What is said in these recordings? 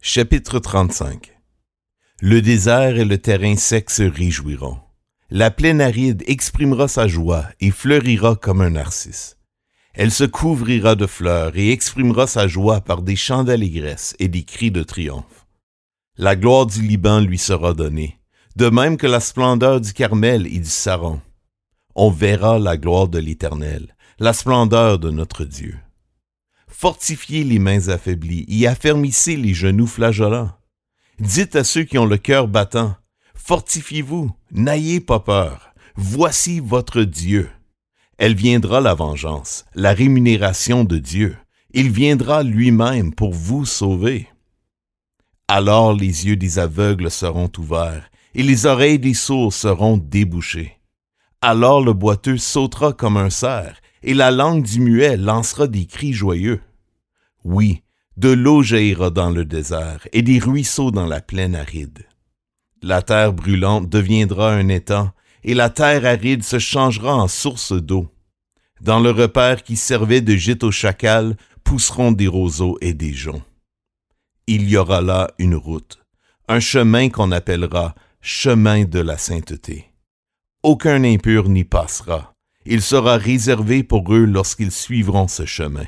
Chapitre 35 Le désert et le terrain sec se réjouiront. La plaine aride exprimera sa joie et fleurira comme un narcisse. Elle se couvrira de fleurs et exprimera sa joie par des chants d'allégresse et des cris de triomphe. La gloire du Liban lui sera donnée, de même que la splendeur du Carmel et du Saron. On verra la gloire de l'Éternel, la splendeur de notre Dieu. Fortifiez les mains affaiblies et affermissez les genoux flageolants. Dites à ceux qui ont le cœur battant, Fortifiez-vous, n'ayez pas peur, voici votre Dieu. Elle viendra la vengeance, la rémunération de Dieu. Il viendra lui-même pour vous sauver. Alors les yeux des aveugles seront ouverts, et les oreilles des sourds seront débouchées. Alors le boiteux sautera comme un cerf, et la langue du muet lancera des cris joyeux. Oui, de l'eau jaillira dans le désert, et des ruisseaux dans la plaine aride. La terre brûlante deviendra un étang, et la terre aride se changera en source d'eau. Dans le repère qui servait de gîte au chacal pousseront des roseaux et des joncs. Il y aura là une route, un chemin qu'on appellera chemin de la sainteté. Aucun impur n'y passera. Il sera réservé pour eux lorsqu'ils suivront ce chemin.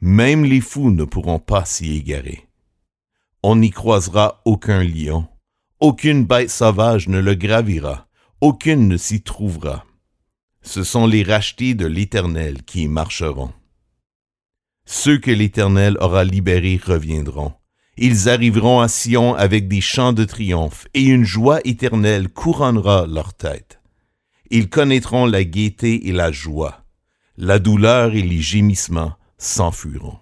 Même les fous ne pourront pas s'y égarer. On n'y croisera aucun lion, aucune bête sauvage ne le gravira, aucune ne s'y trouvera. Ce sont les rachetés de l'Éternel qui y marcheront. Ceux que l'Éternel aura libérés reviendront. Ils arriveront à Sion avec des chants de triomphe, et une joie éternelle couronnera leur tête. Ils connaîtront la gaieté et la joie. La douleur et les gémissements s'enfuiront.